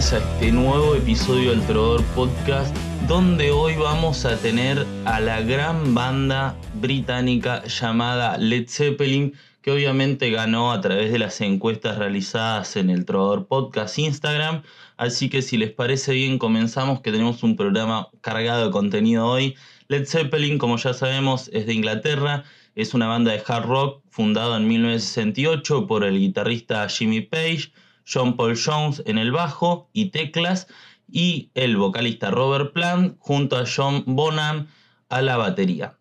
A este nuevo episodio del Trovador Podcast, donde hoy vamos a tener a la gran banda británica llamada Led Zeppelin, que obviamente ganó a través de las encuestas realizadas en el Trovador Podcast Instagram. Así que si les parece bien, comenzamos que tenemos un programa cargado de contenido hoy. Led Zeppelin, como ya sabemos, es de Inglaterra. Es una banda de hard rock fundada en 1968 por el guitarrista Jimmy Page, John Paul Jones en el bajo y teclas y el vocalista Robert Plant junto a John Bonham a la batería.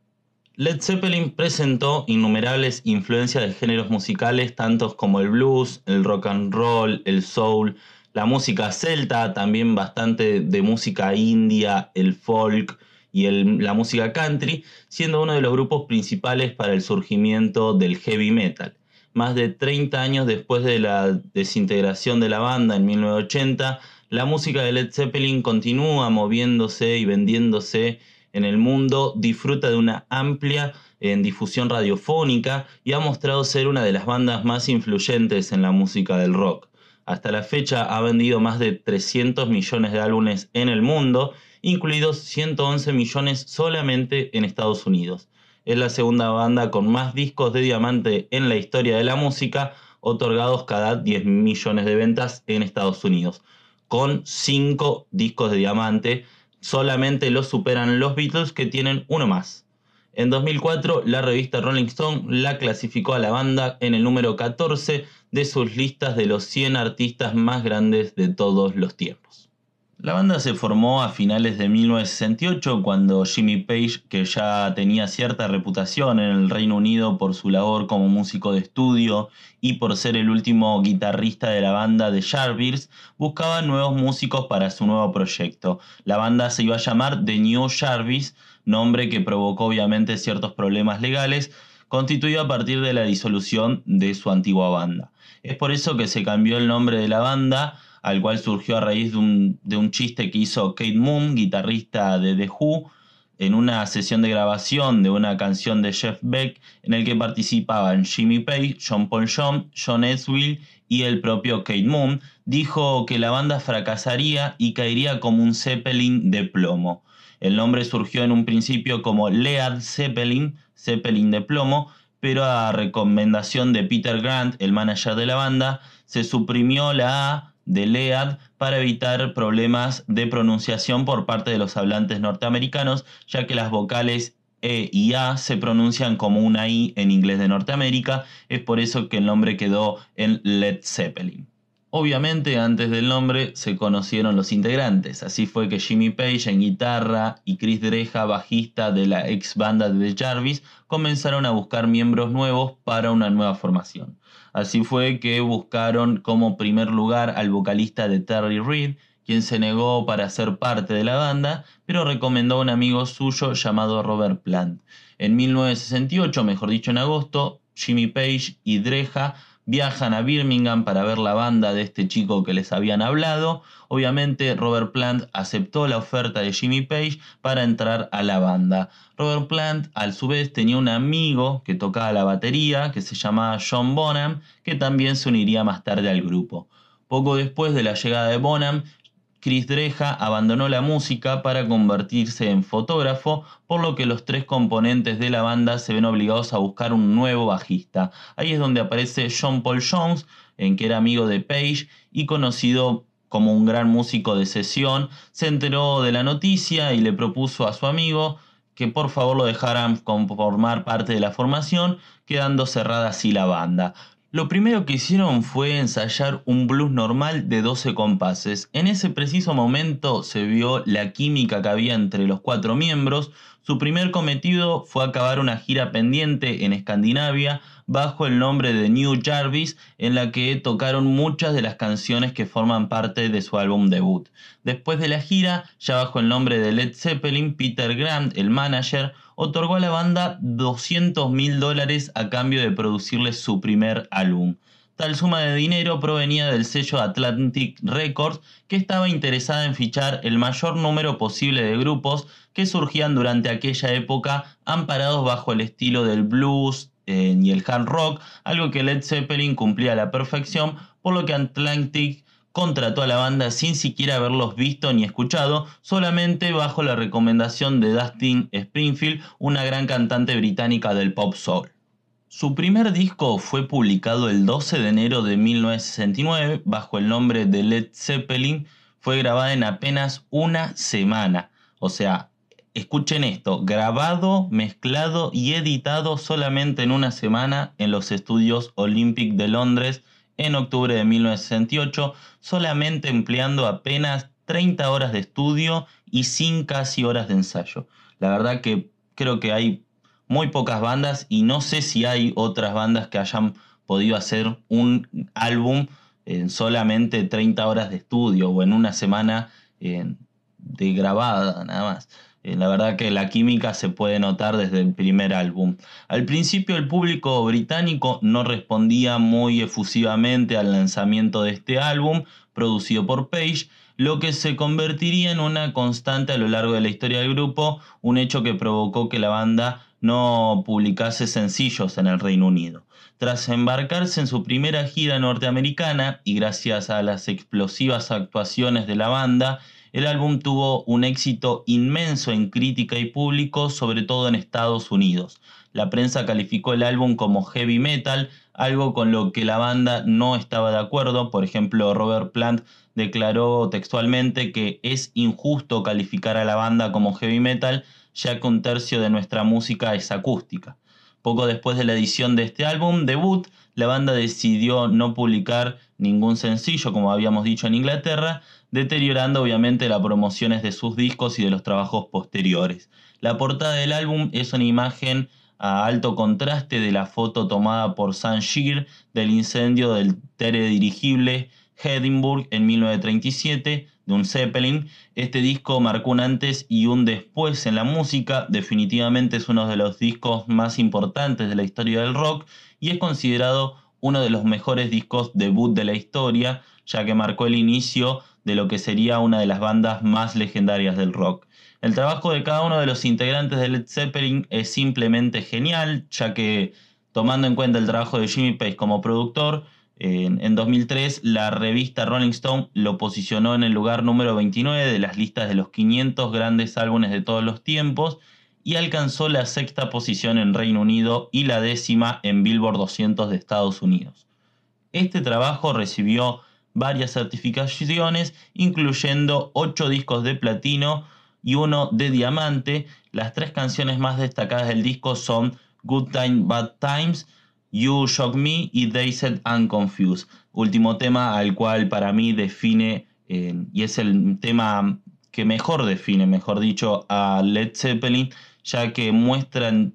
Led Zeppelin presentó innumerables influencias de géneros musicales, tantos como el blues, el rock and roll, el soul, la música celta, también bastante de música india, el folk y la música country, siendo uno de los grupos principales para el surgimiento del heavy metal. Más de 30 años después de la desintegración de la banda en 1980, la música de Led Zeppelin continúa moviéndose y vendiéndose en el mundo, disfruta de una amplia en difusión radiofónica y ha mostrado ser una de las bandas más influyentes en la música del rock. Hasta la fecha ha vendido más de 300 millones de álbumes en el mundo, incluidos 111 millones solamente en Estados Unidos. Es la segunda banda con más discos de diamante en la historia de la música, otorgados cada 10 millones de ventas en Estados Unidos, con 5 discos de diamante solamente los superan los Beatles que tienen uno más. En 2004, la revista Rolling Stone la clasificó a la banda en el número 14 de sus listas de los 100 artistas más grandes de todos los tiempos. La banda se formó a finales de 1968 cuando Jimmy Page, que ya tenía cierta reputación en el Reino Unido por su labor como músico de estudio y por ser el último guitarrista de la banda de Jarvis, buscaba nuevos músicos para su nuevo proyecto. La banda se iba a llamar The New Jarvis, nombre que provocó obviamente ciertos problemas legales, constituido a partir de la disolución de su antigua banda. Es por eso que se cambió el nombre de la banda al cual surgió a raíz de un, chiste que hizo Kate Moon, guitarrista de The Who, en una sesión de grabación de una canción de Jeff Beck en el que participaban Jimmy Page, John Paul John, John Edwill y el propio Kate Moon, dijo que la banda fracasaría y caería como un Zeppelin de plomo. El nombre surgió en un principio como Lead Zeppelin, Zeppelin de plomo, pero a recomendación de Peter Grant, el manager de la banda, se suprimió la A de LEAD para evitar problemas de pronunciación por parte de los hablantes norteamericanos, ya que las vocales E y A se pronuncian como una I en inglés de Norteamérica, es por eso que el nombre quedó en Led Zeppelin. Obviamente antes del nombre se conocieron los integrantes, así fue que Jimmy Page en guitarra y Chris Dreja, bajista de la ex banda de The Jarvis, comenzaron a buscar miembros nuevos para una nueva formación. Así fue que buscaron como primer lugar al vocalista de Terry Reid, quien se negó para ser parte de la banda, pero recomendó a un amigo suyo llamado Robert Plant. En 1968, mejor dicho en agosto, Jimmy Page y Dreja viajan a Birmingham para ver la banda de este chico que les habían hablado. Obviamente Robert Plant aceptó la oferta de Jimmy Page para entrar a la banda. Robert Plant a su vez tenía un amigo que tocaba la batería que se llamaba John Bonham que también se uniría más tarde al grupo. Poco después de la llegada de Bonham, Chris Dreja abandonó la música para convertirse en fotógrafo, por lo que los tres componentes de la banda se ven obligados a buscar un nuevo bajista. Ahí es donde aparece John Paul Jones, en que era amigo de Page y conocido como un gran músico de sesión, se enteró de la noticia y le propuso a su amigo que por favor lo dejaran conformar parte de la formación, quedando cerrada así la banda. Lo primero que hicieron fue ensayar un blues normal de 12 compases. En ese preciso momento se vio la química que había entre los cuatro miembros. Su primer cometido fue acabar una gira pendiente en Escandinavia bajo el nombre de New Jarvis, en la que tocaron muchas de las canciones que forman parte de su álbum debut. Después de la gira, ya bajo el nombre de Led Zeppelin, Peter Grant, el manager, otorgó a la banda 200 mil dólares a cambio de producirle su primer álbum. Tal suma de dinero provenía del sello Atlantic Records, que estaba interesada en fichar el mayor número posible de grupos que surgían durante aquella época amparados bajo el estilo del blues eh, y el hard rock, algo que Led Zeppelin cumplía a la perfección, por lo que Atlantic contrató a la banda sin siquiera haberlos visto ni escuchado, solamente bajo la recomendación de Dustin Springfield, una gran cantante británica del pop soul. Su primer disco fue publicado el 12 de enero de 1969 bajo el nombre de Led Zeppelin. Fue grabada en apenas una semana. O sea, escuchen esto, grabado, mezclado y editado solamente en una semana en los estudios Olympic de Londres en octubre de 1968, solamente empleando apenas 30 horas de estudio y sin casi horas de ensayo. La verdad que creo que hay muy pocas bandas y no sé si hay otras bandas que hayan podido hacer un álbum en solamente 30 horas de estudio o en una semana eh, de grabada nada más. Eh, la verdad que la química se puede notar desde el primer álbum. Al principio el público británico no respondía muy efusivamente al lanzamiento de este álbum producido por Page, lo que se convertiría en una constante a lo largo de la historia del grupo, un hecho que provocó que la banda no publicase sencillos en el Reino Unido. Tras embarcarse en su primera gira norteamericana y gracias a las explosivas actuaciones de la banda, el álbum tuvo un éxito inmenso en crítica y público, sobre todo en Estados Unidos. La prensa calificó el álbum como heavy metal, algo con lo que la banda no estaba de acuerdo. Por ejemplo, Robert Plant declaró textualmente que es injusto calificar a la banda como heavy metal, ya que un tercio de nuestra música es acústica. Poco después de la edición de este álbum debut, la banda decidió no publicar ningún sencillo, como habíamos dicho en Inglaterra, deteriorando obviamente las promociones de sus discos y de los trabajos posteriores. La portada del álbum es una imagen a alto contraste de la foto tomada por Sam del incendio del teledirigible Edinburgh en 1937 de un Zeppelin. Este disco marcó un antes y un después en la música, definitivamente es uno de los discos más importantes de la historia del rock y es considerado uno de los mejores discos debut de la historia, ya que marcó el inicio de lo que sería una de las bandas más legendarias del rock. El trabajo de cada uno de los integrantes de Led Zeppelin es simplemente genial, ya que tomando en cuenta el trabajo de Jimmy Page como productor, en, 2003, la revista Rolling Stone lo posicionó en el lugar número 29 de las listas de los 500 grandes álbumes de todos los tiempos y alcanzó la sexta posición en Reino Unido y la décima en Billboard 200 de Estados Unidos. Este trabajo recibió varias certificaciones, incluyendo 8 discos de platino y uno de diamante. Las tres canciones más destacadas del disco son Good Time, Bad Times, You Shock Me y Dazed and Confused. Último tema al cual para mí define, eh, y es el tema que mejor define, mejor dicho, a Led Zeppelin, ya que muestran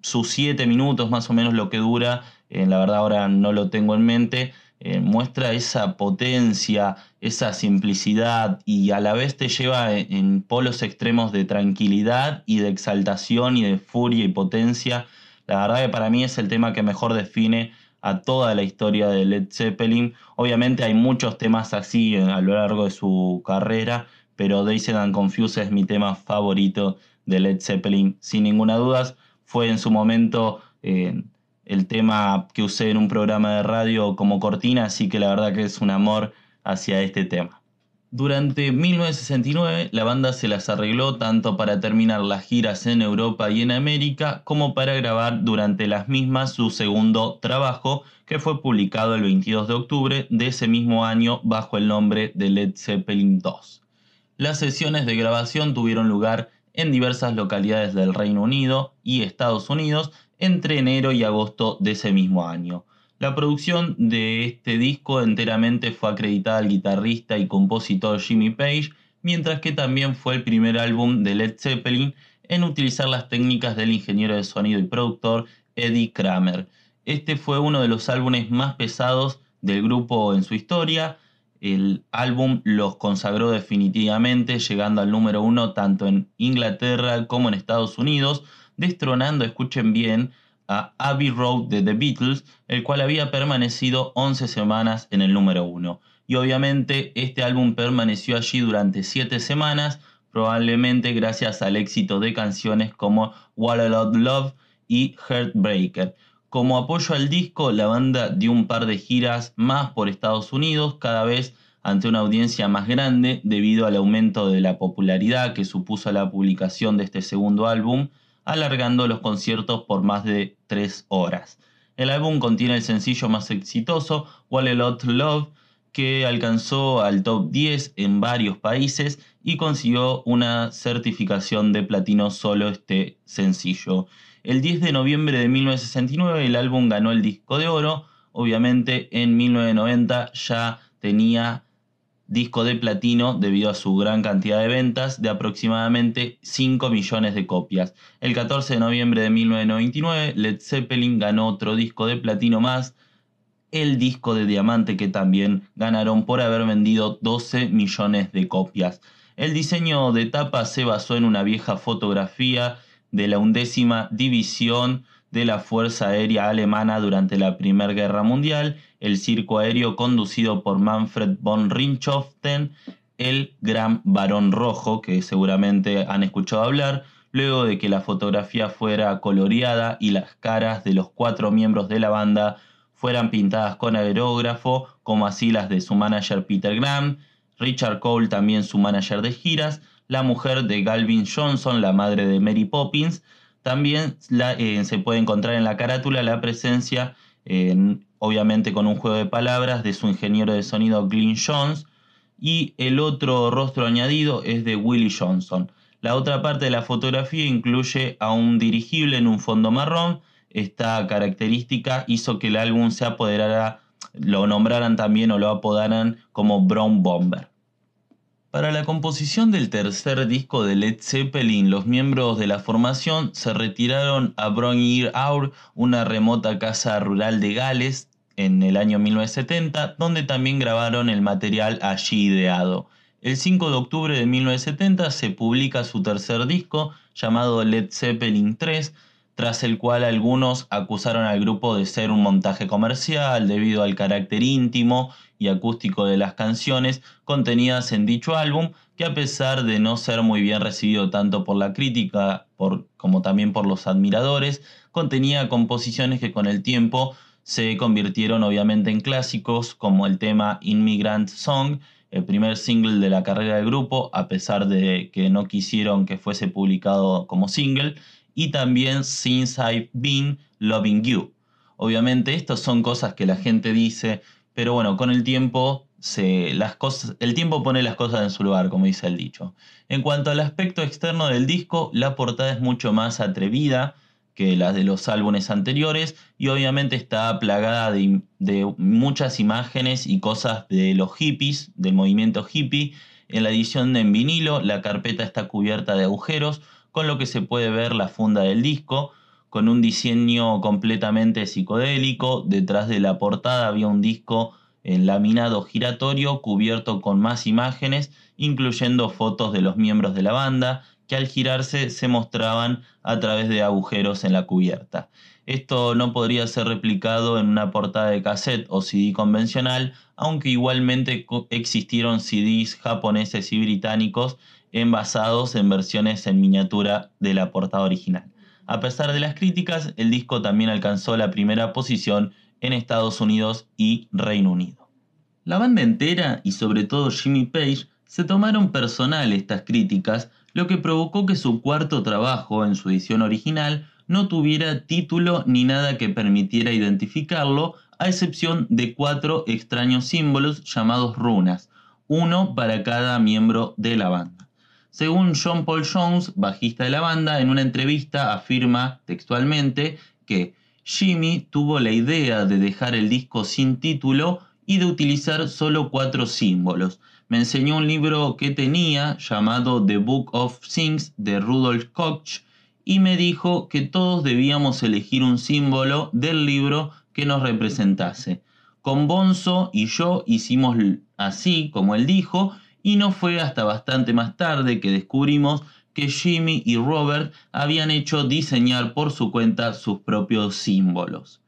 sus siete minutos más o menos lo que dura, eh, la verdad ahora no lo tengo en mente, eh, muestra esa potencia, esa simplicidad y a la vez te lleva en polos extremos de tranquilidad y de exaltación y de furia y potencia la verdad que para mí es el tema que mejor define a toda la historia de Led Zeppelin. Obviamente hay muchos temas así a lo largo de su carrera, pero Dazed and es mi tema favorito de Led Zeppelin, sin ninguna duda. Fue en su momento eh, el tema que usé en un programa de radio como cortina, así que la verdad que es un amor hacia este tema. Durante 1969 la banda se las arregló tanto para terminar las giras en Europa y en América como para grabar durante las mismas su segundo trabajo que fue publicado el 22 de octubre de ese mismo año bajo el nombre de Led Zeppelin II. Las sesiones de grabación tuvieron lugar en diversas localidades del Reino Unido y Estados Unidos entre enero y agosto de ese mismo año. La producción de este disco enteramente fue acreditada al guitarrista y compositor Jimmy Page, mientras que también fue el primer álbum de Led Zeppelin en utilizar las técnicas del ingeniero de sonido y productor Eddie Kramer. Este fue uno de los álbumes más pesados del grupo en su historia. El álbum los consagró definitivamente, llegando al número uno tanto en Inglaterra como en Estados Unidos, destronando, escuchen bien, a Abbey Road de The Beatles, el cual había permanecido 11 semanas en el número 1. Y obviamente este álbum permaneció allí durante 7 semanas, probablemente gracias al éxito de canciones como What a Love y Heartbreaker. Como apoyo al disco, la banda dio un par de giras más por Estados Unidos, cada vez ante una audiencia más grande debido al aumento de la popularidad que supuso la publicación de este segundo álbum, alargando los conciertos por más de tres horas. El álbum contiene el sencillo más exitoso, What a Lot Love, que alcanzó al top 10 en varios países y consiguió una certificación de platino solo este sencillo. El 10 de noviembre de 1969 el álbum ganó el disco de oro, obviamente en 1990 ya tenía disco de platino debido a su gran cantidad de ventas de aproximadamente 5 millones de copias. El 14 de noviembre de 1999 Led Zeppelin ganó otro disco de platino más, el disco de diamante que también ganaron por haber vendido 12 millones de copias. El diseño de tapa se basó en una vieja fotografía de la undécima división de la Fuerza Aérea Alemana durante la Primera Guerra Mundial, el circo aéreo conducido por Manfred von Richthofen, el Gran Barón Rojo, que seguramente han escuchado hablar, luego de que la fotografía fuera coloreada y las caras de los cuatro miembros de la banda fueran pintadas con aerógrafo, como así las de su manager Peter Graham, Richard Cole también su manager de giras, la mujer de Galvin Johnson, la madre de Mary Poppins, también eh, se puede encontrar en la carátula la presencia, obviamente con un juego de palabras, de su ingeniero de sonido Glyn Jones, y el otro rostro añadido es de Willie Johnson. La otra parte de la fotografía incluye a un dirigible en un fondo marrón, esta característica hizo que el álbum se apoderara, lo nombraran también o lo apodaran como Brown Bomber. Para la composición del tercer disco de Led Zeppelin, los miembros de la formación se retiraron a Brown Ear Hour, una remota casa rural de Gales, en el año 1970, donde también grabaron el material allí ideado. El 5 de octubre de 1970 se publica su tercer disco, llamado Led Zeppelin 3, tras el cual algunos acusaron al grupo de ser un montaje comercial debido al carácter íntimo y acústico de las canciones contenidas en dicho álbum, que a pesar de no ser muy bien recibido tanto por la crítica como también por los admiradores, contenía composiciones que con el tiempo se convirtieron obviamente en clásicos como el tema Immigrant Song, el primer single de la carrera del grupo, a pesar de que no quisieron que fuese publicado como single, y también Since I've Been Loving You. Obviamente estas son cosas que la gente dice, pero bueno, con el tiempo se, las cosas, el tiempo pone las cosas en su lugar, como dice el dicho. En cuanto al aspecto externo del disco, la portada es mucho más atrevida que las de los álbumes anteriores y obviamente está plagada de, de muchas imágenes y cosas de los hippies, del movimiento hippie. En la edición en vinilo, la carpeta está cubierta de agujeros, con lo que se puede ver la funda del disco, con un diseño completamente psicodélico. Detrás de la portada había un disco en laminado giratorio cubierto con más imágenes, incluyendo fotos de los miembros de la banda, que al girarse se mostraban a través de agujeros en la cubierta. Esto no podría ser replicado en una portada de cassette o CD convencional, aunque igualmente existieron CDs japoneses y británicos envasados en versiones en miniatura de la portada original. A pesar de las críticas, el disco también alcanzó la primera posición en Estados Unidos y Reino Unido. La banda entera y sobre todo Jimmy Page se tomaron personal estas críticas, lo que provocó que su cuarto trabajo en su edición original no tuviera título ni nada que permitiera identificarlo, a excepción de cuatro extraños símbolos llamados runas, uno para cada miembro de la banda. Según John Paul Jones, bajista de la banda, en una entrevista afirma textualmente que Jimmy tuvo la idea de dejar el disco sin título y de utilizar solo cuatro símbolos. Me enseñó un libro que tenía llamado The Book of Things de Rudolf Koch y me dijo que todos debíamos elegir un símbolo del libro que nos representase. Con Bonzo y yo hicimos así como él dijo y no fue hasta bastante más tarde que descubrimos que Jimmy y Robert habían hecho diseñar por su cuenta sus propios símbolos.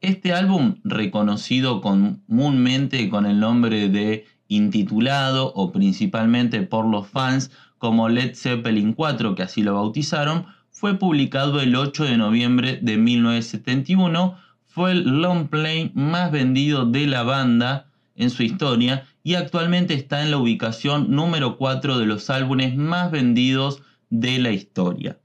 Este álbum, reconocido comúnmente con el nombre de intitulado o principalmente por los fans como Led Zeppelin 4, que así lo bautizaron, fue publicado el 8 de noviembre de 1971, fue el long play más vendido de la banda en su historia y actualmente está en la ubicación número 4 de los álbumes más vendidos de la historia.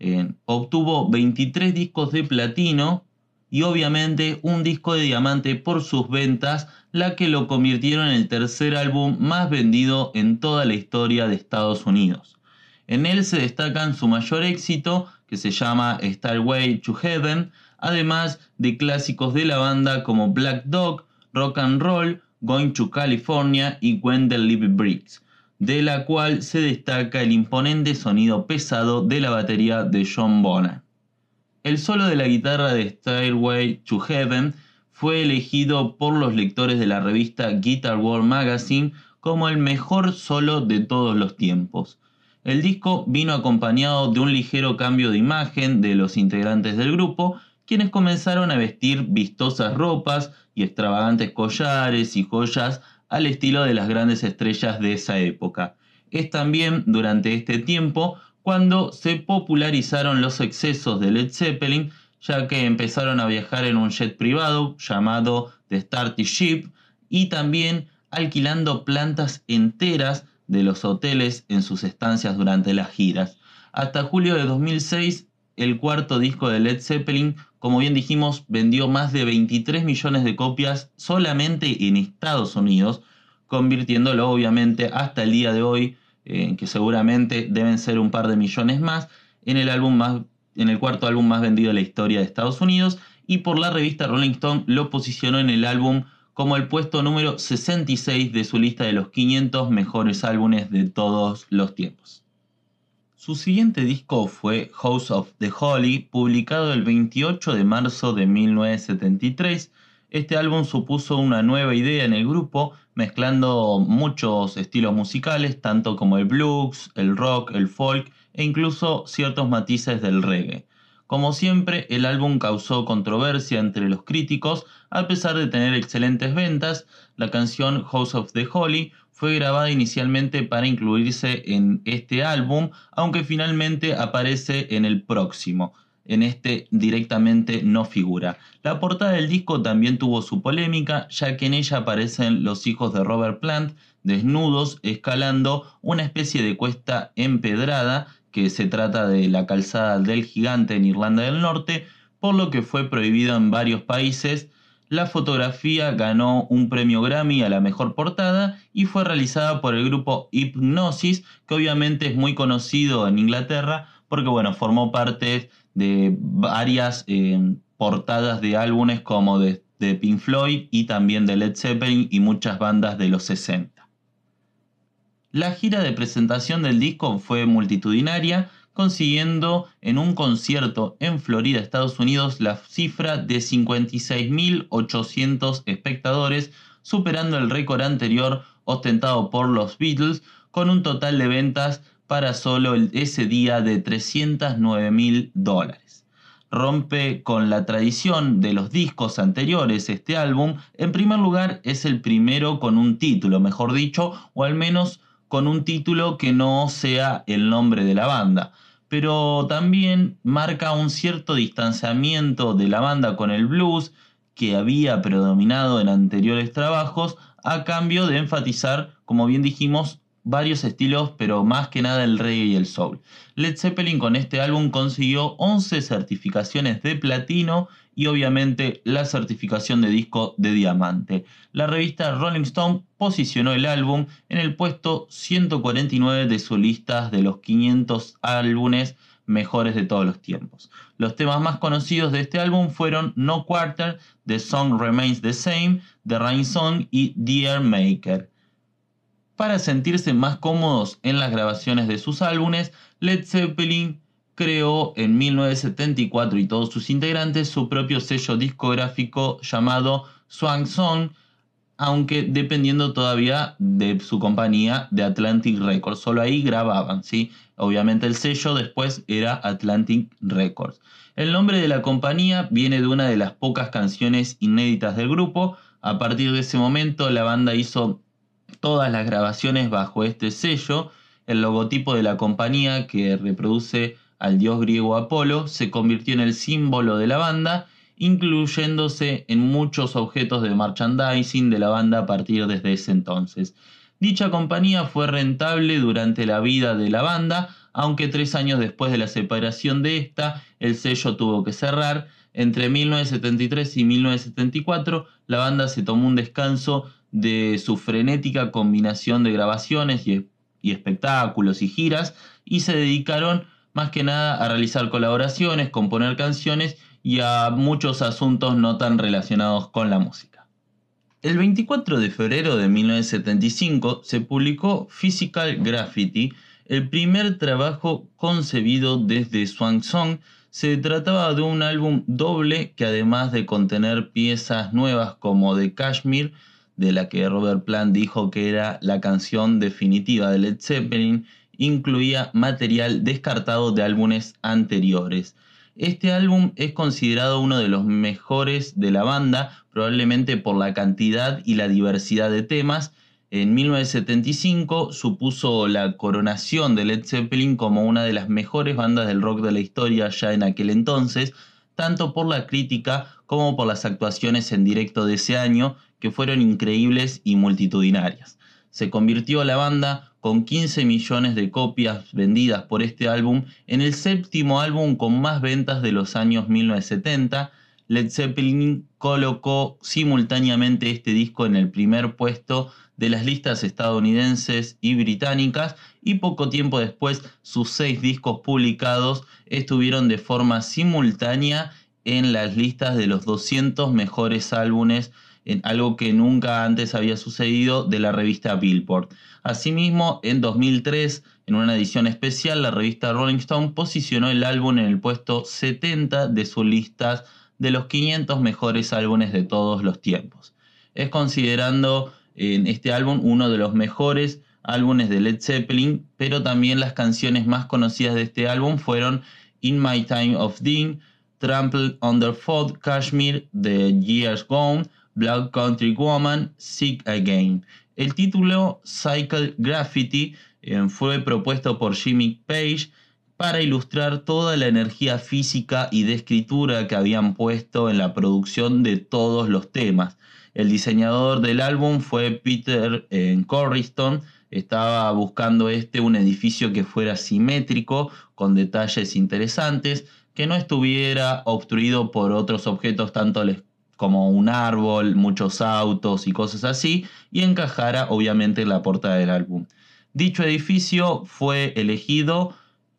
Eh, obtuvo 23 discos de platino y obviamente un disco de diamante por sus ventas, la que lo convirtieron en el tercer álbum más vendido en toda la historia de Estados Unidos. En él se destacan su mayor éxito, que se llama Starway to Heaven, además de clásicos de la banda como Black Dog, Rock and Roll, Going to California y When the Live de la cual se destaca el imponente sonido pesado de la batería de John Bonham. El solo de la guitarra de Stairway to Heaven fue elegido por los lectores de la revista Guitar World Magazine como el mejor solo de todos los tiempos. El disco vino acompañado de un ligero cambio de imagen de los integrantes del grupo, quienes comenzaron a vestir vistosas ropas y extravagantes collares y joyas al estilo de las grandes estrellas de esa época. Es también durante este tiempo cuando se popularizaron los excesos de Led Zeppelin, ya que empezaron a viajar en un jet privado llamado The Starty Ship y también alquilando plantas enteras de los hoteles en sus estancias durante las giras. Hasta julio de 2006, el cuarto disco de Led Zeppelin como bien dijimos, vendió más de 23 millones de copias solamente en Estados Unidos, convirtiéndolo obviamente hasta el día de hoy, que seguramente deben ser un par de millones más, en el, álbum más, en el cuarto álbum más vendido de la historia de Estados Unidos, y por la revista Rolling Stone lo posicionó en el álbum como el puesto número 66 de su lista de los 500 mejores álbumes de todos los tiempos. Su siguiente disco fue House of the Holy, publicado el 28 de marzo de 1973. Este álbum supuso una nueva idea en el grupo, mezclando muchos estilos musicales, tanto como el blues, el rock, el folk e incluso ciertos matices del reggae. Como siempre, el álbum causó controversia entre los críticos, a pesar de tener excelentes ventas. La canción House of the Holy fue grabada inicialmente para incluirse en este álbum, aunque finalmente aparece en el próximo. En este directamente no figura. La portada del disco también tuvo su polémica, ya que en ella aparecen los hijos de Robert Plant desnudos escalando una especie de cuesta empedrada, que se trata de la calzada del gigante en Irlanda del Norte, por lo que fue prohibido en varios países la fotografía ganó un premio Grammy a la mejor portada y fue realizada por el grupo Hypnosis, que obviamente es muy conocido en Inglaterra porque bueno, formó parte de varias eh, portadas de álbumes como de, de Pink Floyd y también de Led Zeppelin y muchas bandas de los 60. La gira de presentación del disco fue multitudinaria, consiguiendo en un concierto en Florida, Estados Unidos, la cifra de 56.800 espectadores, superando el récord anterior ostentado por los Beatles, con un total de ventas para solo ese día de 309.000 dólares. Rompe con la tradición de los discos anteriores este álbum. En primer lugar, es el primero con un título, mejor dicho, o al menos con un título que no sea el nombre de la banda pero también marca un cierto distanciamiento de la banda con el blues que había predominado en anteriores trabajos a cambio de enfatizar, como bien dijimos, varios estilos, pero más que nada el reggae y el soul. Led Zeppelin con este álbum consiguió 11 certificaciones de platino y obviamente la certificación de disco de diamante. La revista Rolling Stone posicionó el álbum en el puesto 149 de su lista de los 500 álbumes mejores de todos los tiempos. Los temas más conocidos de este álbum fueron No Quarter, The Song Remains the Same, The Rain Song y Dear Maker. Para sentirse más cómodos en las grabaciones de sus álbumes, Led Zeppelin creó en 1974 y todos sus integrantes su propio sello discográfico llamado Swan Song, aunque dependiendo todavía de su compañía de Atlantic Records. Solo ahí grababan, ¿sí? Obviamente el sello después era Atlantic Records. El nombre de la compañía viene de una de las pocas canciones inéditas del grupo. A partir de ese momento la banda hizo todas las grabaciones bajo este sello. El logotipo de la compañía que reproduce al dios griego Apolo se convirtió en el símbolo de la banda incluyéndose en muchos objetos de merchandising de la banda a partir desde ese entonces. Dicha compañía fue rentable durante la vida de la banda, aunque tres años después de la separación de esta, el sello tuvo que cerrar. Entre 1973 y 1974, la banda se tomó un descanso de su frenética combinación de grabaciones y, y espectáculos y giras y se dedicaron más que nada a realizar colaboraciones, componer canciones y a muchos asuntos no tan relacionados con la música. El 24 de febrero de 1975 se publicó Physical Graffiti, el primer trabajo concebido desde Swan Song. Se trataba de un álbum doble que además de contener piezas nuevas como The Kashmir, de la que Robert Plant dijo que era la canción definitiva de Led Zeppelin, incluía material descartado de álbumes anteriores. Este álbum es considerado uno de los mejores de la banda, probablemente por la cantidad y la diversidad de temas. En 1975 supuso la coronación de Led Zeppelin como una de las mejores bandas del rock de la historia ya en aquel entonces, tanto por la crítica como por las actuaciones en directo de ese año, que fueron increíbles y multitudinarias. Se convirtió la banda con 15 millones de copias vendidas por este álbum en el séptimo álbum con más ventas de los años 1970. Led Zeppelin colocó simultáneamente este disco en el primer puesto de las listas estadounidenses y británicas y poco tiempo después sus seis discos publicados estuvieron de forma simultánea en las listas de los 200 mejores álbumes en algo que nunca antes había sucedido de la revista Billboard. Asimismo, en 2003, en una edición especial, la revista Rolling Stone posicionó el álbum en el puesto 70 de sus listas de los 500 mejores álbumes de todos los tiempos. Es considerando en este álbum uno de los mejores álbumes de Led Zeppelin, pero también las canciones más conocidas de este álbum fueron In My Time of Dean, Trampled Underfoot, Kashmir, The Years Gone, Black Country Woman, Sick Again. El título Cycle Graffiti eh, fue propuesto por Jimmy Page para ilustrar toda la energía física y de escritura que habían puesto en la producción de todos los temas. El diseñador del álbum fue Peter eh, Corriston. Estaba buscando este un edificio que fuera simétrico, con detalles interesantes, que no estuviera obstruido por otros objetos tanto como un árbol, muchos autos y cosas así, y encajara obviamente en la portada del álbum. Dicho edificio fue elegido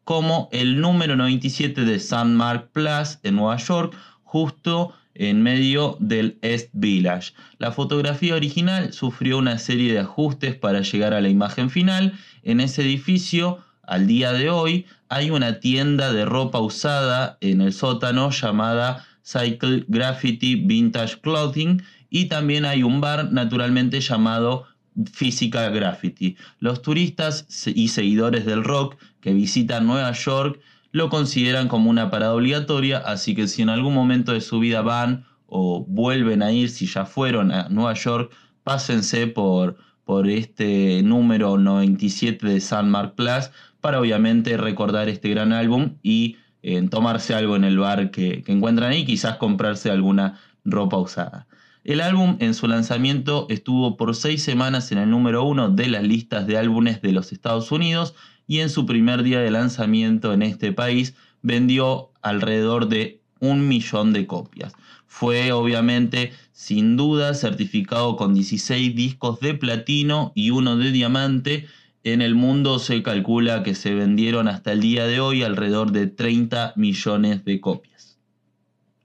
como el número 97 de Sandmark Place en Nueva York, justo en medio del East Village. La fotografía original sufrió una serie de ajustes para llegar a la imagen final. En ese edificio, al día de hoy, hay una tienda de ropa usada en el sótano llamada Cycle Graffiti Vintage Clothing y también hay un bar naturalmente llamado Physical Graffiti. Los turistas y seguidores del rock que visitan Nueva York lo consideran como una parada obligatoria, así que si en algún momento de su vida van o vuelven a ir, si ya fueron a Nueva York, pásense por, por este número 97 de Sandmark Plus para obviamente recordar este gran álbum y en tomarse algo en el bar que, encuentran ahí, quizás comprarse alguna ropa usada. El álbum en su lanzamiento estuvo por seis semanas en el número uno de las listas de álbumes de los Estados Unidos y en su primer día de lanzamiento en este país vendió alrededor de un millón de copias. Fue obviamente sin duda certificado con 16 discos de platino y uno de diamante en el mundo se calcula que se vendieron hasta el día de hoy alrededor de 30 millones de copias.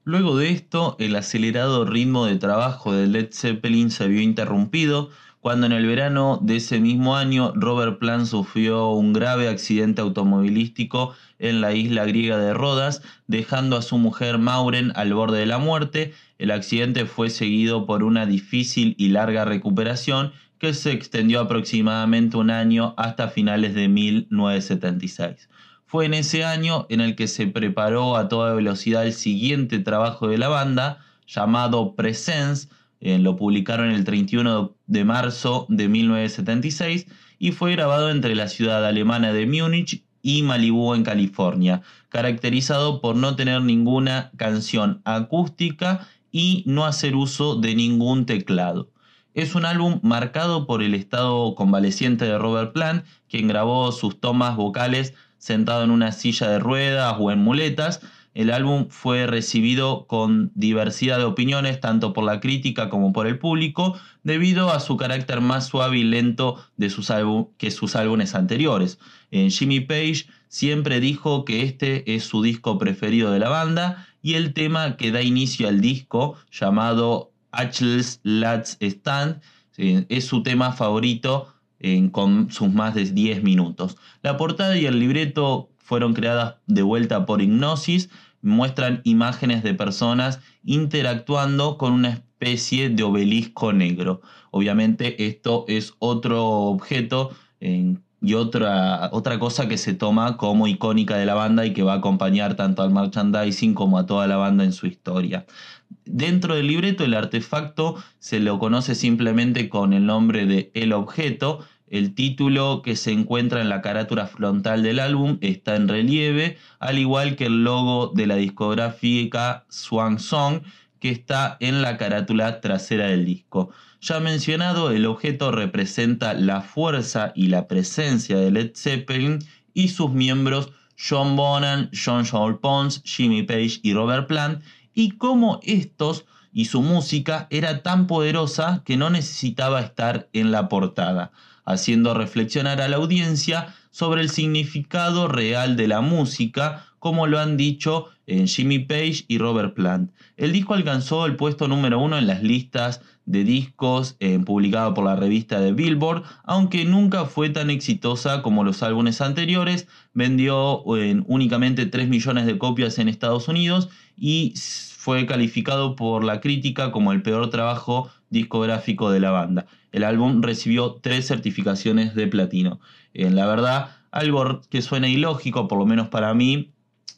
Luego de esto, el acelerado ritmo de trabajo de Led Zeppelin se vio interrumpido cuando en el verano de ese mismo año Robert Plant sufrió un grave accidente automovilístico en la isla griega de Rodas, dejando a su mujer Mauren al borde de la muerte. El accidente fue seguido por una difícil y larga recuperación que se extendió aproximadamente un año hasta finales de 1976. Fue en ese año en el que se preparó a toda velocidad el siguiente trabajo de la banda, llamado Presence, eh, lo publicaron el 31 de marzo de 1976 y fue grabado entre la ciudad alemana de Múnich y Malibu en California, caracterizado por no tener ninguna canción acústica y no hacer uso de ningún teclado. Es un álbum marcado por el estado convaleciente de Robert Plant, quien grabó sus tomas vocales sentado en una silla de ruedas o en muletas. El álbum fue recibido con diversidad de opiniones, tanto por la crítica como por el público, debido a su carácter más suave y lento de sus que sus álbumes anteriores. En Jimmy Page siempre dijo que este es su disco preferido de la banda y el tema que da inicio al disco, llamado Achilles Lats Stand, es su tema favorito con sus más de 10 minutos. La portada y el libreto fueron creadas de vuelta por Hipnosis, muestran imágenes de personas interactuando con una especie de obelisco negro. Obviamente esto es otro objeto y otra, otra cosa que se toma como icónica de la banda y que va a acompañar tanto al merchandising como a toda la banda en su historia. Dentro del libreto el artefacto se lo conoce simplemente con el nombre de El Objeto. El título que se encuentra en la carátula frontal del álbum está en relieve, al igual que el logo de la discográfica Swan Song que está en la carátula trasera del disco. Ya mencionado, el objeto representa la fuerza y la presencia de Led Zeppelin y sus miembros John Bonham, John Paul Pons, Jimmy Page y Robert Plant, y cómo estos y su música era tan poderosa que no necesitaba estar en la portada, haciendo reflexionar a la audiencia sobre el significado real de la música, como lo han dicho Jimmy Page y Robert Plant. El disco alcanzó el puesto número uno en las listas de discos eh, publicado por la revista de Billboard, aunque nunca fue tan exitosa como los álbumes anteriores, vendió únicamente 3 millones de copias en Estados Unidos y fue calificado por la crítica como el peor trabajo discográfico de la banda. El álbum recibió tres certificaciones de platino. En la verdad, algo que suena ilógico, por lo menos para mí,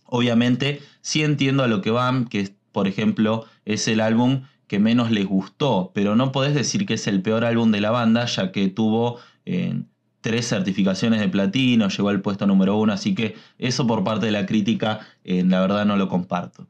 obviamente sí entiendo a lo que van, que por ejemplo es el álbum que menos les gustó, pero no podés decir que es el peor álbum de la banda, ya que tuvo eh, tres certificaciones de platino, llegó al puesto número uno, así que eso por parte de la crítica, eh, la verdad no lo comparto.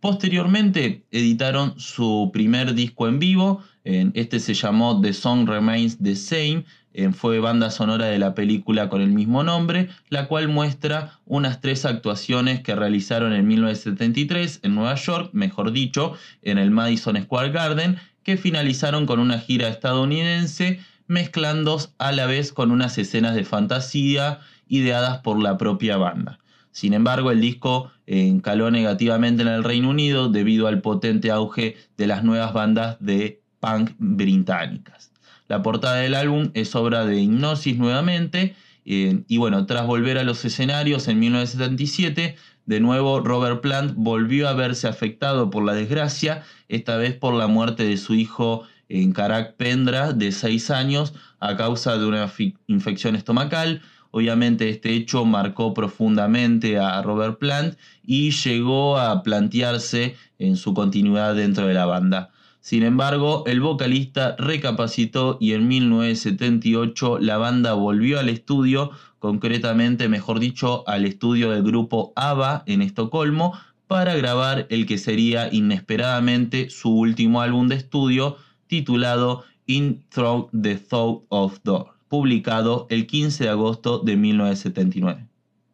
Posteriormente editaron su primer disco en vivo, este se llamó The Song Remains the Same, fue banda sonora de la película con el mismo nombre, la cual muestra unas tres actuaciones que realizaron en 1973 en Nueva York, mejor dicho, en el Madison Square Garden, que finalizaron con una gira estadounidense mezclando a la vez con unas escenas de fantasía ideadas por la propia banda. Sin embargo, el disco encaló negativamente en el Reino Unido debido al potente auge de las nuevas bandas de punk británicas. La portada del álbum es obra de Hipnosis nuevamente, eh, y bueno, tras volver a los escenarios en 1977, de nuevo Robert Plant volvió a verse afectado por la desgracia, esta vez por la muerte de su hijo en Karak Pendra, de 6 años, a causa de una infección estomacal. Obviamente este hecho marcó profundamente a Robert Plant y llegó a plantearse en su continuidad dentro de la banda. Sin embargo, el vocalista recapacitó y en 1978 la banda volvió al estudio, concretamente, mejor dicho, al estudio del grupo ABBA en Estocolmo, para grabar el que sería inesperadamente su último álbum de estudio, titulado In Through the Thought of Door publicado el 15 de agosto de 1979.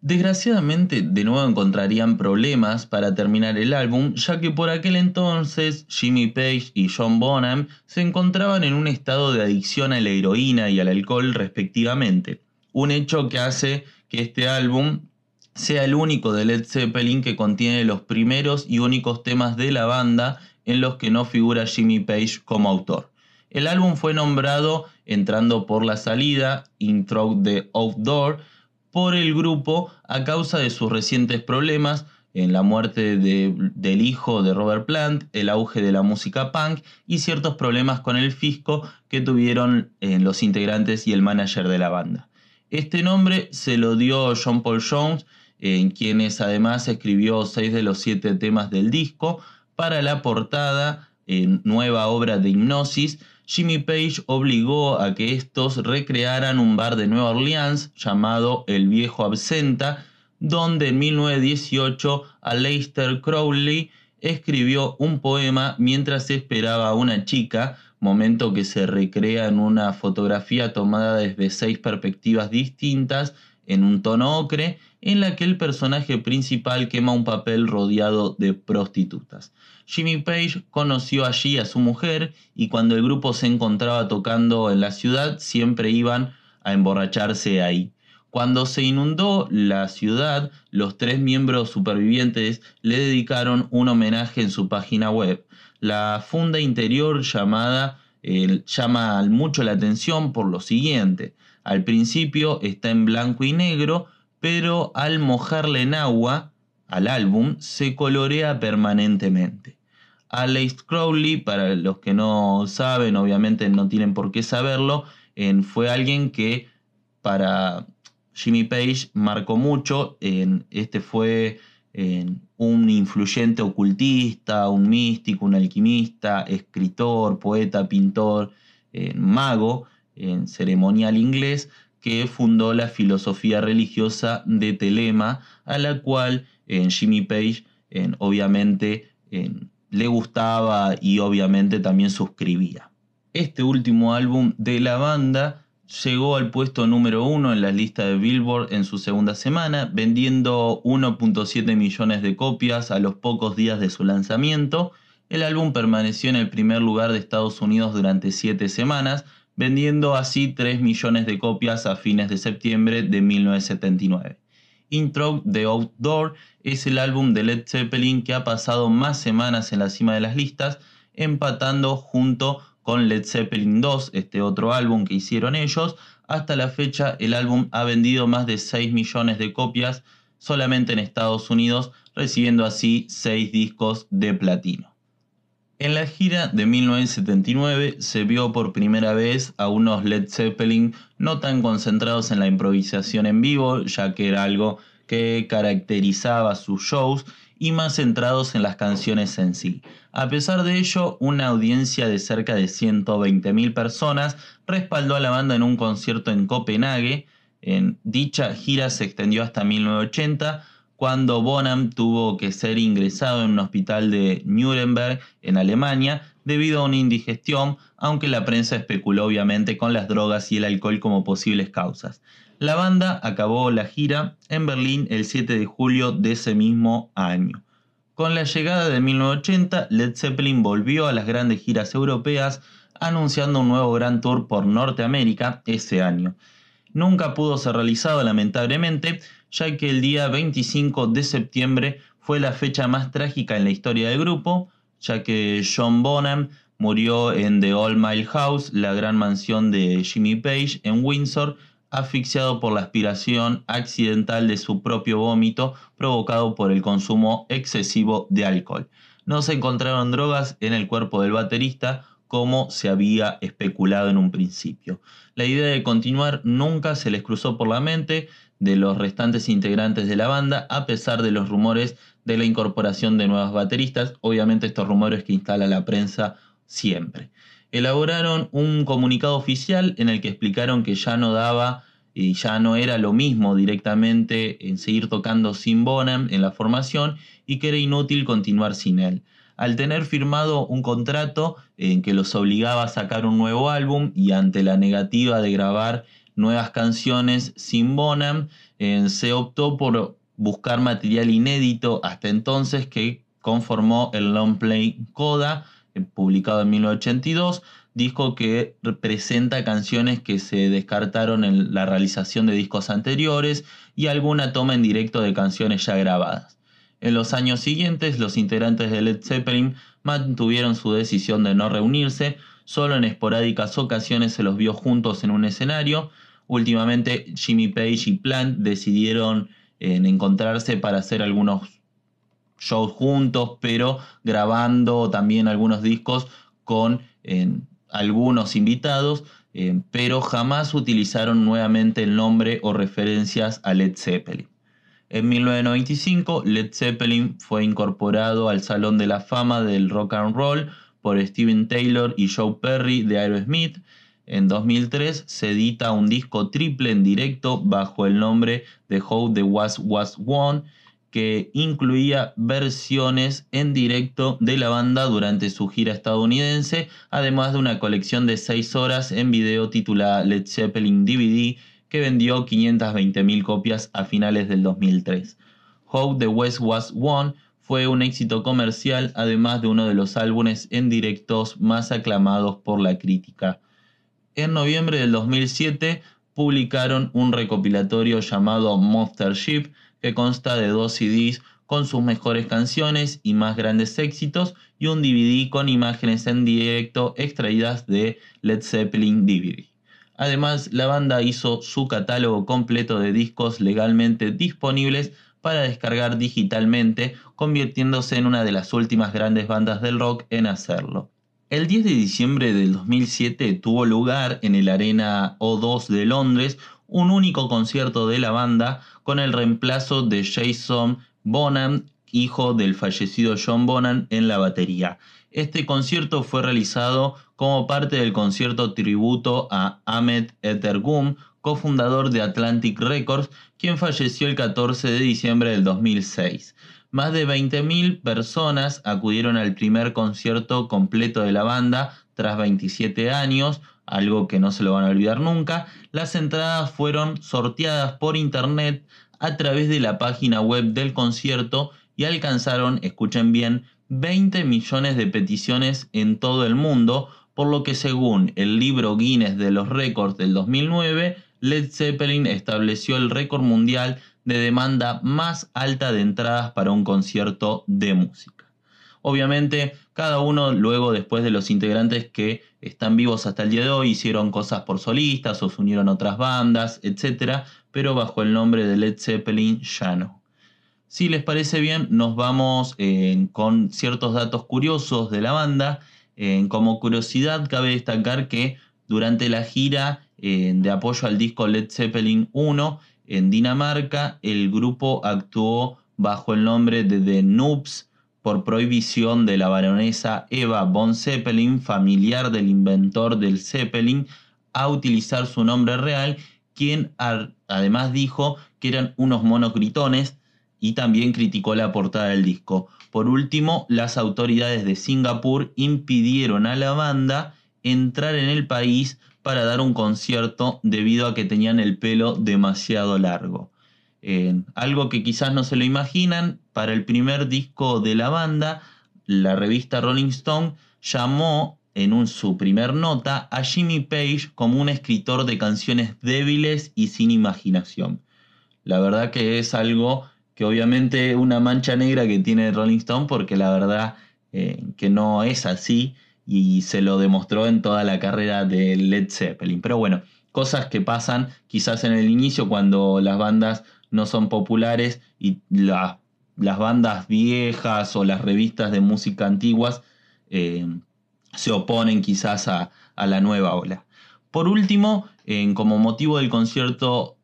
Desgraciadamente, de nuevo encontrarían problemas para terminar el álbum, ya que por aquel entonces Jimmy Page y John Bonham se encontraban en un estado de adicción a la heroína y al alcohol respectivamente, un hecho que hace que este álbum sea el único de Led Zeppelin que contiene los primeros y únicos temas de la banda en los que no figura Jimmy Page como autor. El álbum fue nombrado entrando por la salida, Intro the Outdoor, por el grupo a causa de sus recientes problemas en la muerte del hijo de Robert Plant, el auge de la música punk y ciertos problemas con el fisco que tuvieron eh, los integrantes y el manager de la banda. Este nombre se lo dio John Paul Jones, en quienes además escribió seis de los siete temas del disco. Para la portada, en nueva obra de hipnosis, Jimmy Page obligó a que estos recrearan un bar de Nueva Orleans llamado El Viejo Absenta, donde en 1918 Aleister Crowley escribió un poema mientras esperaba a una chica, momento que se recrea en una fotografía tomada desde seis perspectivas distintas en un tono ocre, en la que el personaje principal quema un papel rodeado de prostitutas. Jimmy Page conoció allí a su mujer y cuando el grupo se encontraba tocando en la ciudad siempre iban a emborracharse ahí. Cuando se inundó la ciudad, los tres miembros supervivientes le dedicaron un homenaje en su página web. La funda interior llamada llama mucho la atención por lo siguiente. Al principio está en blanco y negro, pero al mojarle en agua al álbum se colorea permanentemente. Alex Crowley, para los que no saben, obviamente no tienen por qué saberlo, fue alguien que para Jimmy Page marcó mucho. este fue un influyente ocultista, un místico, un alquimista, escritor, poeta, pintor, mago, en ceremonial inglés, que fundó la filosofía religiosa de Telema, a la cual Jimmy Page obviamente le gustaba y obviamente también suscribía. Este último álbum de la banda llegó al puesto número uno en la lista de Billboard en su segunda semana, vendiendo 1.7 millones de copias a los pocos días de su lanzamiento. El álbum permaneció en el primer lugar de Estados Unidos durante siete semanas, vendiendo así 3 millones de copias a fines de septiembre de 1979. Intro The Outdoor es el álbum de Led Zeppelin que ha pasado más semanas en la cima de las listas, empatando junto con Led Zeppelin 2, este otro álbum que hicieron ellos. Hasta la fecha el álbum ha vendido más de 6 millones de copias solamente en Estados Unidos, recibiendo así 6 discos de platino. En la gira de 1979 se vio por primera vez a unos Led Zeppelin no tan concentrados en la improvisación en vivo, ya que era algo que caracterizaba sus shows, y más centrados en las canciones en sí. A pesar de ello, una audiencia de cerca de 120.000 personas respaldó a la banda en un concierto en Copenhague. En dicha gira se extendió hasta 1980 cuando Bonham tuvo que ser ingresado en un hospital de Nuremberg, en Alemania, debido a una indigestión, aunque la prensa especuló obviamente con las drogas y el alcohol como posibles causas. La banda acabó la gira en Berlín el 7 de julio de ese mismo año. Con la llegada de 1980, Led Zeppelin volvió a las grandes giras europeas, anunciando un nuevo gran tour por Norteamérica ese año. Nunca pudo ser realizado lamentablemente, ya que el día 25 de septiembre fue la fecha más trágica en la historia del grupo, ya que John Bonham murió en The All Mile House, la gran mansión de Jimmy Page en Windsor, asfixiado por la aspiración accidental de su propio vómito provocado por el consumo excesivo de alcohol. No se encontraron drogas en el cuerpo del baterista como se había especulado en un principio. La idea de continuar nunca se les cruzó por la mente, de los restantes integrantes de la banda, a pesar de los rumores de la incorporación de nuevos bateristas, obviamente estos rumores que instala la prensa siempre. Elaboraron un comunicado oficial en el que explicaron que ya no daba y ya no era lo mismo directamente en seguir tocando sin Bonham en la formación y que era inútil continuar sin él. Al tener firmado un contrato en que los obligaba a sacar un nuevo álbum y ante la negativa de grabar nuevas canciones sin Bonham, se optó por buscar material inédito hasta entonces que conformó el long play Coda, eh, publicado en 1982, disco que presenta canciones que se descartaron en la realización de discos anteriores y alguna toma en directo de canciones ya grabadas. En los años siguientes, los integrantes de Led Zeppelin mantuvieron su decisión de no reunirse, solo en esporádicas ocasiones se los vio juntos en un escenario, Últimamente Jimmy Page y Plant decidieron encontrarse para hacer algunos shows juntos, pero grabando también algunos discos con algunos invitados, eh, pero jamás utilizaron nuevamente el nombre o referencias a Led Zeppelin. En 1995, Led Zeppelin fue incorporado al Salón de la Fama del Rock and Roll por Steven Taylor y Joe Perry de Aerosmith. En 2003 se edita un disco triple en directo bajo el nombre de How the Was Was One que incluía versiones en directo de la banda durante su gira estadounidense, además de una colección de 6 horas en video titulada Led Zeppelin DVD que vendió 520.000 copias a finales del 2003. How the West Was Won fue un éxito comercial, además de uno de los álbumes en directos más aclamados por la crítica. En noviembre del 2007 publicaron un recopilatorio llamado Monster Ship, que consta de dos CDs con sus mejores canciones y más grandes éxitos y un DVD con imágenes en directo extraídas de Led Zeppelin DVD. Además, la banda hizo su catálogo completo de discos legalmente disponibles para descargar digitalmente, convirtiéndose en una de las últimas grandes bandas del rock en hacerlo. El 10 de diciembre del 2007 tuvo lugar en el Arena O2 de Londres un único concierto de la banda con el reemplazo de Jason Bonham, hijo del fallecido John Bonham, en la batería. Este concierto fue realizado como parte del concierto tributo a Ahmed Ettergum, cofundador de Atlantic Records, quien falleció el 14 de diciembre del 2006. Más de 20.000 personas acudieron al primer concierto completo de la banda tras 27 años, algo que no se lo van a olvidar nunca, las entradas fueron sorteadas por internet a través de la página web del concierto y alcanzaron, escuchen bien, 20 millones de peticiones en todo el mundo, por lo que según el libro Guinness de los récords del 2009, Led Zeppelin estableció el récord mundial de demanda más alta de entradas para un concierto de música. Obviamente, cada uno luego después de los integrantes que están vivos hasta el día de hoy hicieron cosas por solistas o se unieron a otras bandas, etc. Pero bajo el nombre de Led Zeppelin ya no. Si les parece bien, nos vamos eh, con ciertos datos curiosos de la banda. Eh, como curiosidad, cabe destacar que durante la gira eh, de apoyo al disco Led Zeppelin 1 en Dinamarca, el grupo actuó bajo el nombre de The Noobs por prohibición de la baronesa Eva von Zeppelin, familiar del inventor del Zeppelin, a utilizar su nombre real, quien además dijo que eran unos monocritones y también criticó la portada del disco. Por último, las autoridades de Singapur impidieron a la banda entrar en el país para dar un concierto debido a que tenían el pelo demasiado largo algo que quizás no se lo imaginan, para el primer disco de la banda, la revista Rolling Stone llamó en su primer nota a Jimmy Page como un escritor de canciones débiles y sin imaginación. La verdad que es algo que obviamente una mancha negra que tiene Rolling Stone porque la verdad eh, que no es así y se lo demostró en toda la carrera de Led Zeppelin. Pero bueno, cosas que pasan quizás en el inicio cuando las bandas no son populares y las bandas viejas o las revistas de música antiguas eh, se oponen quizás a, la nueva ola. Por último, como motivo del concierto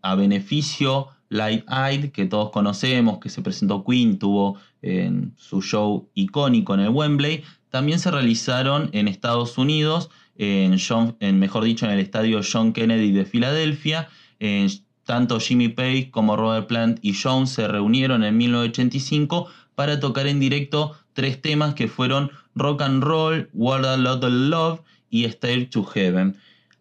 a beneficio Live Aid, que todos conocemos, que se presentó Queen, tuvo en su show icónico en el Wembley, también se realizaron en Estados Unidos, en, mejor dicho, en el estadio John Kennedy de Filadelfia, tanto Jimmy Page como Robert Plant y Jones se reunieron en 1985 para tocar en directo tres temas que fueron Rock and Roll, World a Lot of Love y Stair to Heaven.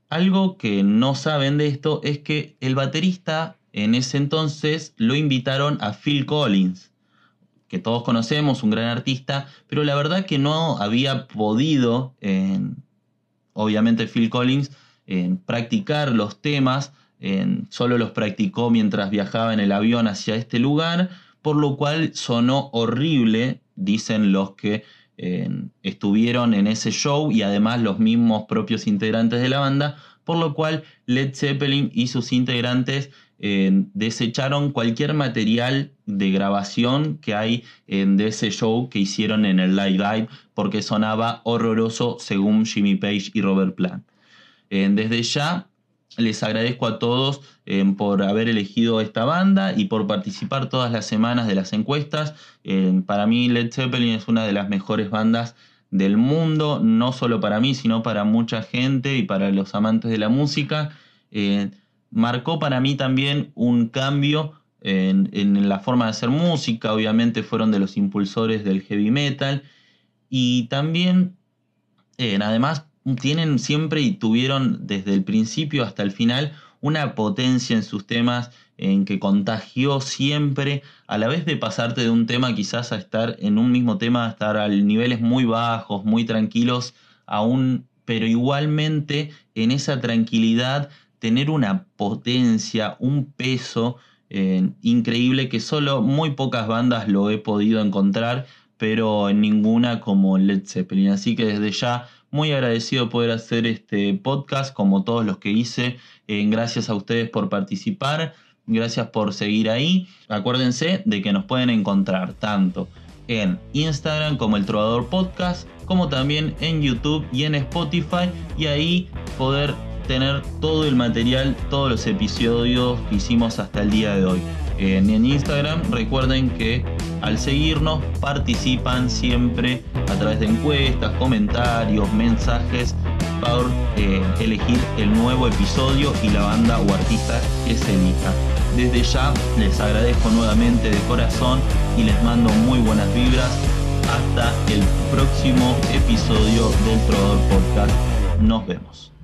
Algo que no saben de esto es que el baterista en ese entonces lo invitaron a Phil Collins, que todos conocemos, un gran artista, pero la verdad que no había podido, obviamente Phil Collins, en practicar los temas solo los practicó mientras viajaba en el avión hacia este lugar, por lo cual sonó horrible, dicen los que estuvieron en ese show y además los mismos propios integrantes de la banda, por lo cual Led Zeppelin y sus integrantes desecharon cualquier material de grabación que hay de ese show que hicieron en el Live Dive porque sonaba horroroso según Jimmy Page y Robert Plant. desde ya les agradezco a todos por haber elegido esta banda y por participar todas las semanas de las encuestas. Para mí Led Zeppelin es una de las mejores bandas del mundo, no solo para mí, sino para mucha gente y para los amantes de la música. Marcó para mí también un cambio en, la forma de hacer música, obviamente fueron de los impulsores del heavy metal y también, eh, además, tienen siempre y tuvieron desde el principio hasta el final una potencia en sus temas en que contagió siempre, a la vez de pasarte de un tema quizás a estar en un mismo tema, a estar a niveles muy bajos, muy tranquilos, aún, pero igualmente en esa tranquilidad tener una potencia, un peso eh, increíble que solo muy pocas bandas lo he podido encontrar, pero ninguna como Led Zeppelin. Así que desde ya muy agradecido poder hacer este podcast como todos los que hice. Eh, gracias a ustedes por participar. Gracias por seguir ahí. Acuérdense de que nos pueden encontrar tanto en Instagram como el Trovador Podcast, como también en YouTube y en Spotify y ahí poder tener todo el material, todos los episodios que hicimos hasta el día de hoy. en Instagram recuerden que al seguirnos participan siempre a través de encuestas, comentarios, mensajes para eh, elegir el nuevo episodio y la banda o artista que se elija. Desde ya les agradezco nuevamente de corazón y les mando muy buenas vibras. Hasta el próximo episodio del Trovador Podcast. Nos vemos.